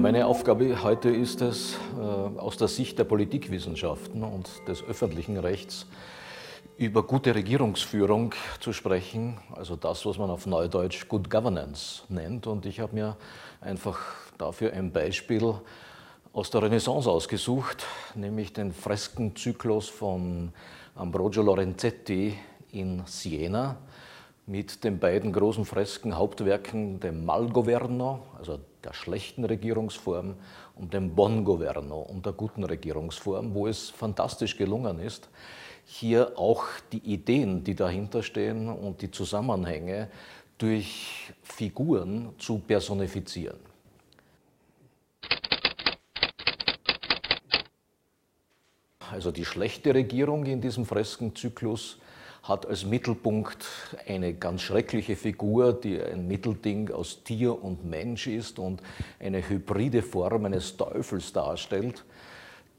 meine Aufgabe heute ist es, äh, aus der Sicht der Politikwissenschaften und des öffentlichen Rechts über gute Regierungsführung zu sprechen, also das, was man auf Neudeutsch Good Governance nennt. Und ich habe mir einfach dafür ein Beispiel aus der Renaissance ausgesucht, nämlich den Freskenzyklus von Ambrogio Lorenzetti in Siena mit den beiden großen Fresken Hauptwerken, dem Malgoverno, also der schlechten Regierungsform, und dem Bongoverno und der guten Regierungsform, wo es fantastisch gelungen ist, hier auch die Ideen, die dahinter stehen und die Zusammenhänge durch Figuren zu personifizieren. Also die schlechte Regierung in diesem Freskenzyklus hat als Mittelpunkt eine ganz schreckliche Figur, die ein Mittelding aus Tier und Mensch ist und eine hybride Form eines Teufels darstellt,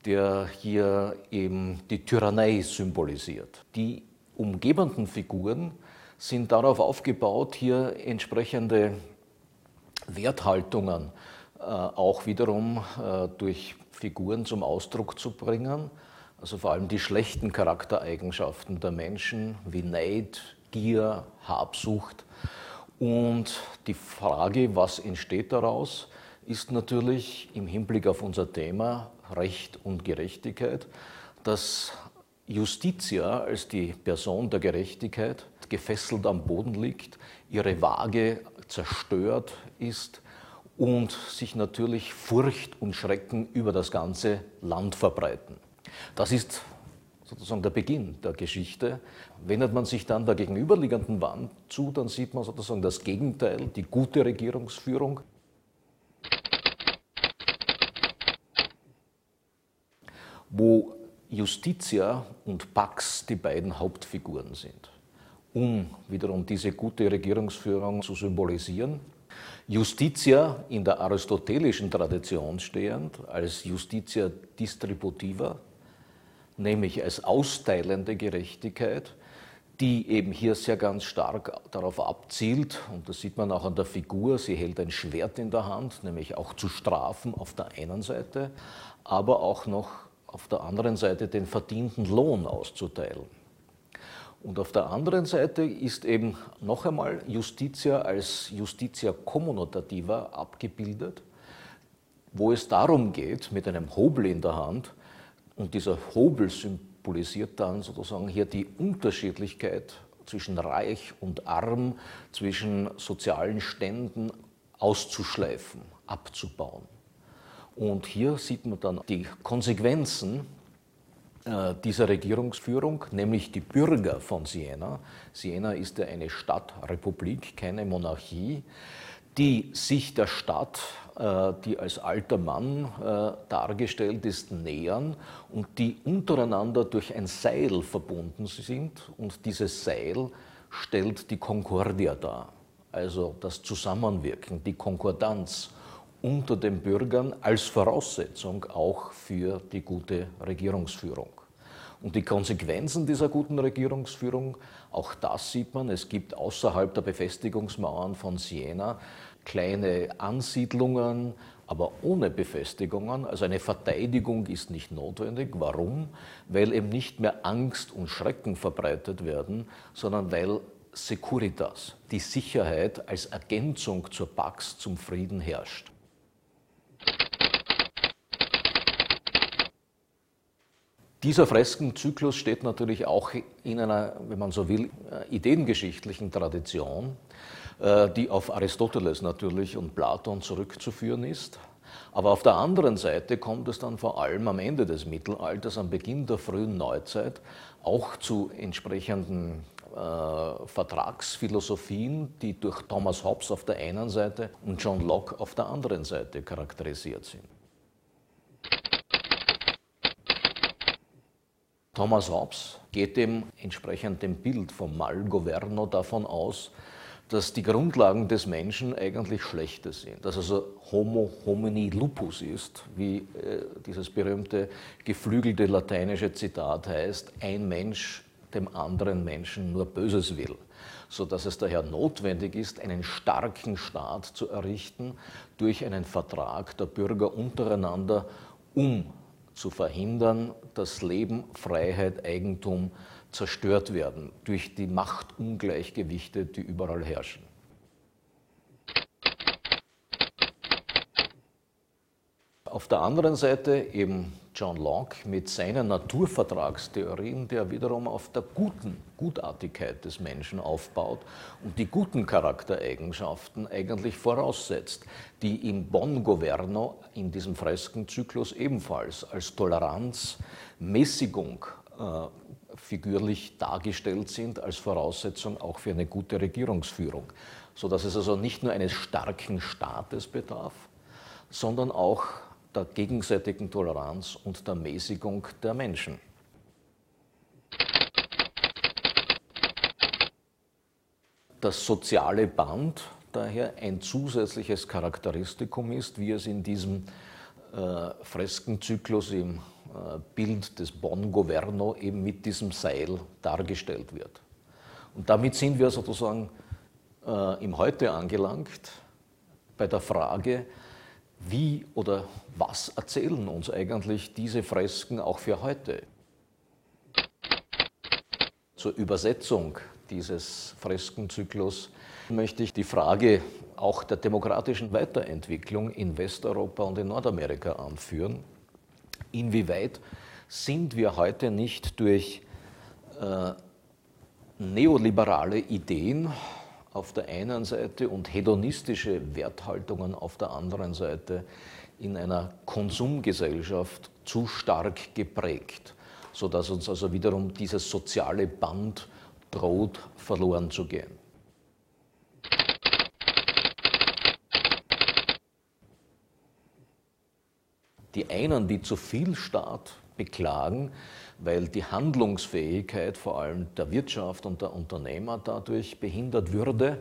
der hier eben die Tyrannei symbolisiert. Die umgebenden Figuren sind darauf aufgebaut, hier entsprechende Werthaltungen äh, auch wiederum äh, durch Figuren zum Ausdruck zu bringen also vor allem die schlechten Charaktereigenschaften der Menschen wie Neid, Gier, Habsucht. Und die Frage, was entsteht daraus, ist natürlich im Hinblick auf unser Thema Recht und Gerechtigkeit, dass Justitia als die Person der Gerechtigkeit gefesselt am Boden liegt, ihre Waage zerstört ist und sich natürlich Furcht und Schrecken über das ganze Land verbreiten. Das ist sozusagen der Beginn der Geschichte. Wendet man sich dann der gegenüberliegenden Wand zu, dann sieht man sozusagen das Gegenteil, die gute Regierungsführung. Wo Justitia und Pax die beiden Hauptfiguren sind, um wiederum diese gute Regierungsführung zu symbolisieren. Justitia in der aristotelischen Tradition stehend als Justitia distributiva, nämlich als austeilende Gerechtigkeit, die eben hier sehr ganz stark darauf abzielt, und das sieht man auch an der Figur, sie hält ein Schwert in der Hand, nämlich auch zu strafen auf der einen Seite, aber auch noch auf der anderen Seite den verdienten Lohn auszuteilen. Und auf der anderen Seite ist eben noch einmal Justitia als Justitia communativa abgebildet, wo es darum geht, mit einem Hobel in der Hand, und dieser Hobel symbolisiert dann sozusagen hier die Unterschiedlichkeit zwischen reich und arm, zwischen sozialen Ständen auszuschleifen, abzubauen. Und hier sieht man dann die Konsequenzen äh, dieser Regierungsführung, nämlich die Bürger von Siena. Siena ist ja eine Stadtrepublik, keine Monarchie, die sich der Stadt äh, die als alter Mann äh, dargestellt ist, nähern und die untereinander durch ein Seil verbunden sind. Und dieses Seil stellt die Concordia dar, also das Zusammenwirken, die Konkordanz unter den Bürgern als Voraussetzung auch für die gute Regierungsführung. Und die Konsequenzen dieser guten Regierungsführung, auch das sieht man, es gibt außerhalb der Befestigungsmauern von Siena kleine Ansiedlungen, aber ohne Befestigungen. Also eine Verteidigung ist nicht notwendig. Warum? Weil eben nicht mehr Angst und Schrecken verbreitet werden, sondern weil Securitas, die Sicherheit als Ergänzung zur Pax, zum Frieden herrscht. Dieser Freskenzyklus steht natürlich auch in einer, wenn man so will, äh, ideengeschichtlichen Tradition. Äh, die auf Aristoteles natürlich und Platon zurückzuführen ist. Aber auf der anderen Seite kommt es dann vor allem am Ende des Mittelalters, am Beginn der frühen Neuzeit, auch zu entsprechenden äh, Vertragsphilosophien, die durch Thomas Hobbes auf der einen Seite und John Locke auf der anderen Seite charakterisiert sind. Thomas Hobbes geht dem entsprechend dem Bild vom Malgoverno davon aus, dass die Grundlagen des Menschen eigentlich schlechte sind. Dass also Homo homini lupus ist, wie äh, dieses berühmte geflügelte lateinische Zitat heißt, ein Mensch dem anderen Menschen nur Böses will, sodass es daher notwendig ist, einen starken Staat zu errichten durch einen Vertrag der Bürger untereinander, um zu verhindern, dass Leben, Freiheit, Eigentum zerstört werden durch die Machtungleichgewichte, die überall herrschen. Auf der anderen Seite eben John Locke mit seinen Naturvertragstheorien, der wiederum auf der guten Gutartigkeit des Menschen aufbaut und die guten Charaktereigenschaften eigentlich voraussetzt, die im Bonn-Governo in diesem Freskenzyklus ebenfalls als Toleranz, Mäßigung äh, figürlich dargestellt sind, als Voraussetzung auch für eine gute Regierungsführung, sodass es also nicht nur eines starken Staates bedarf, sondern auch der gegenseitigen Toleranz und der Mäßigung der Menschen. Das soziale Band daher ein zusätzliches Charakteristikum ist, wie es in diesem äh, Freskenzyklus im äh, Bild des Bonn-Governo eben mit diesem Seil dargestellt wird. Und damit sind wir sozusagen äh, im Heute angelangt bei der Frage, wie oder was erzählen uns eigentlich diese Fresken auch für heute? Zur Übersetzung dieses Freskenzyklus möchte ich die Frage auch der demokratischen Weiterentwicklung in Westeuropa und in Nordamerika anführen. Inwieweit sind wir heute nicht durch äh, neoliberale Ideen auf der einen Seite und hedonistische Werthaltungen auf der anderen Seite in einer Konsumgesellschaft zu stark geprägt, sodass uns also wiederum dieses soziale Band droht verloren zu gehen. Die einen, die zu viel Staat beklagen, weil die Handlungsfähigkeit vor allem der Wirtschaft und der Unternehmer dadurch behindert würde.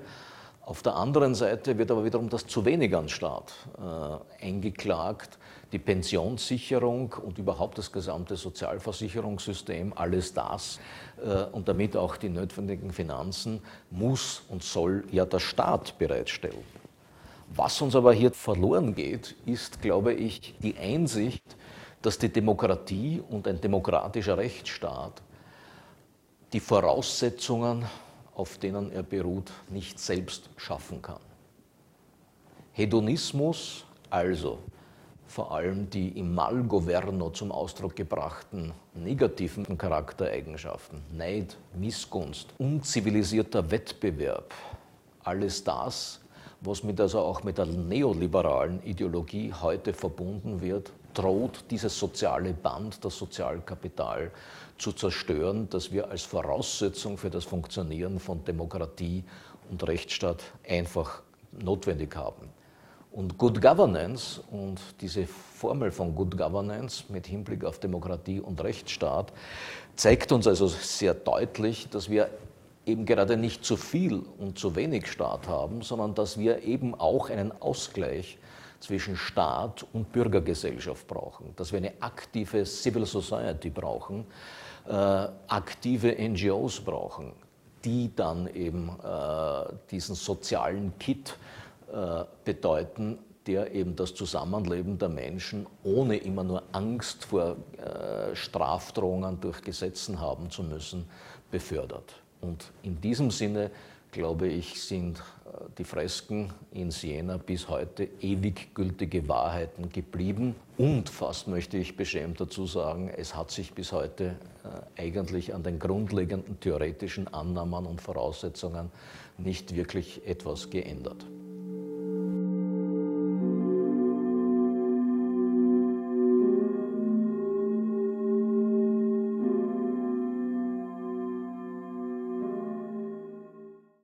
Auf der anderen Seite wird aber wiederum das zu wenig an Staat äh, eingeklagt. Die Pensionssicherung und überhaupt das gesamte Sozialversicherungssystem, alles das äh, und damit auch die notwendigen Finanzen muss und soll ja der Staat bereitstellen. Was uns aber hier verloren geht, ist, glaube ich, die Einsicht, dass die Demokratie und ein demokratischer Rechtsstaat die Voraussetzungen, auf denen er beruht, nicht selbst schaffen kann. Hedonismus, also vor allem die im Malgoverno zum Ausdruck gebrachten negativen Charaktereigenschaften, Neid, Missgunst, unzivilisierter Wettbewerb, alles das, was mit also auch mit der neoliberalen Ideologie heute verbunden wird, droht dieses soziale Band, das Sozialkapital zu zerstören, das wir als Voraussetzung für das Funktionieren von Demokratie und Rechtsstaat einfach notwendig haben. Und Good Governance und diese Formel von Good Governance mit Hinblick auf Demokratie und Rechtsstaat zeigt uns also sehr deutlich, dass wir eben gerade nicht zu viel und zu wenig Staat haben, sondern dass wir eben auch einen Ausgleich zwischen Staat und Bürgergesellschaft brauchen, dass wir eine aktive Civil Society brauchen, äh, aktive NGOs brauchen, die dann eben äh, diesen sozialen Kit äh, bedeuten, der eben das Zusammenleben der Menschen ohne immer nur Angst vor äh, Strafdrohungen durch Gesetzen haben zu müssen, befördert. Und in diesem Sinne glaube ich, sind die Fresken in Siena bis heute ewig gültige Wahrheiten geblieben. Und fast möchte ich beschämt dazu sagen, es hat sich bis heute äh, eigentlich an den grundlegenden theoretischen Annahmen und Voraussetzungen nicht wirklich etwas geändert.